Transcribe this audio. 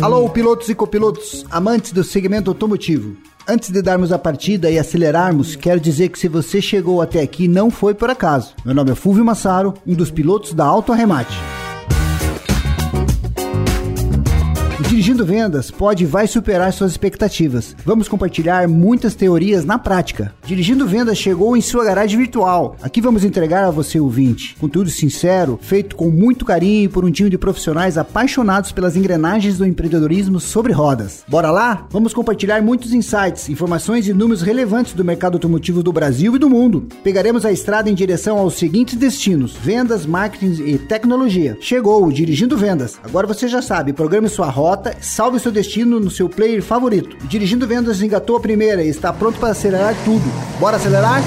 Alô, pilotos e copilotos, amantes do segmento automotivo. Antes de darmos a partida e acelerarmos, quero dizer que se você chegou até aqui não foi por acaso. Meu nome é Fulvio Massaro, um dos pilotos da Auto Arremate. Dirigindo Vendas pode e vai superar suas expectativas. Vamos compartilhar muitas teorias na prática. Dirigindo Vendas chegou em sua garagem virtual. Aqui vamos entregar a você, ouvinte, conteúdo sincero, feito com muito carinho por um time de profissionais apaixonados pelas engrenagens do empreendedorismo sobre rodas. Bora lá? Vamos compartilhar muitos insights, informações e números relevantes do mercado automotivo do Brasil e do mundo. Pegaremos a estrada em direção aos seguintes destinos: vendas, marketing e tecnologia. Chegou o Dirigindo Vendas. Agora você já sabe, programe sua rota salve seu destino no seu player favorito. Dirigindo Vendas engatou a primeira e está pronto para acelerar tudo. Bora acelerar?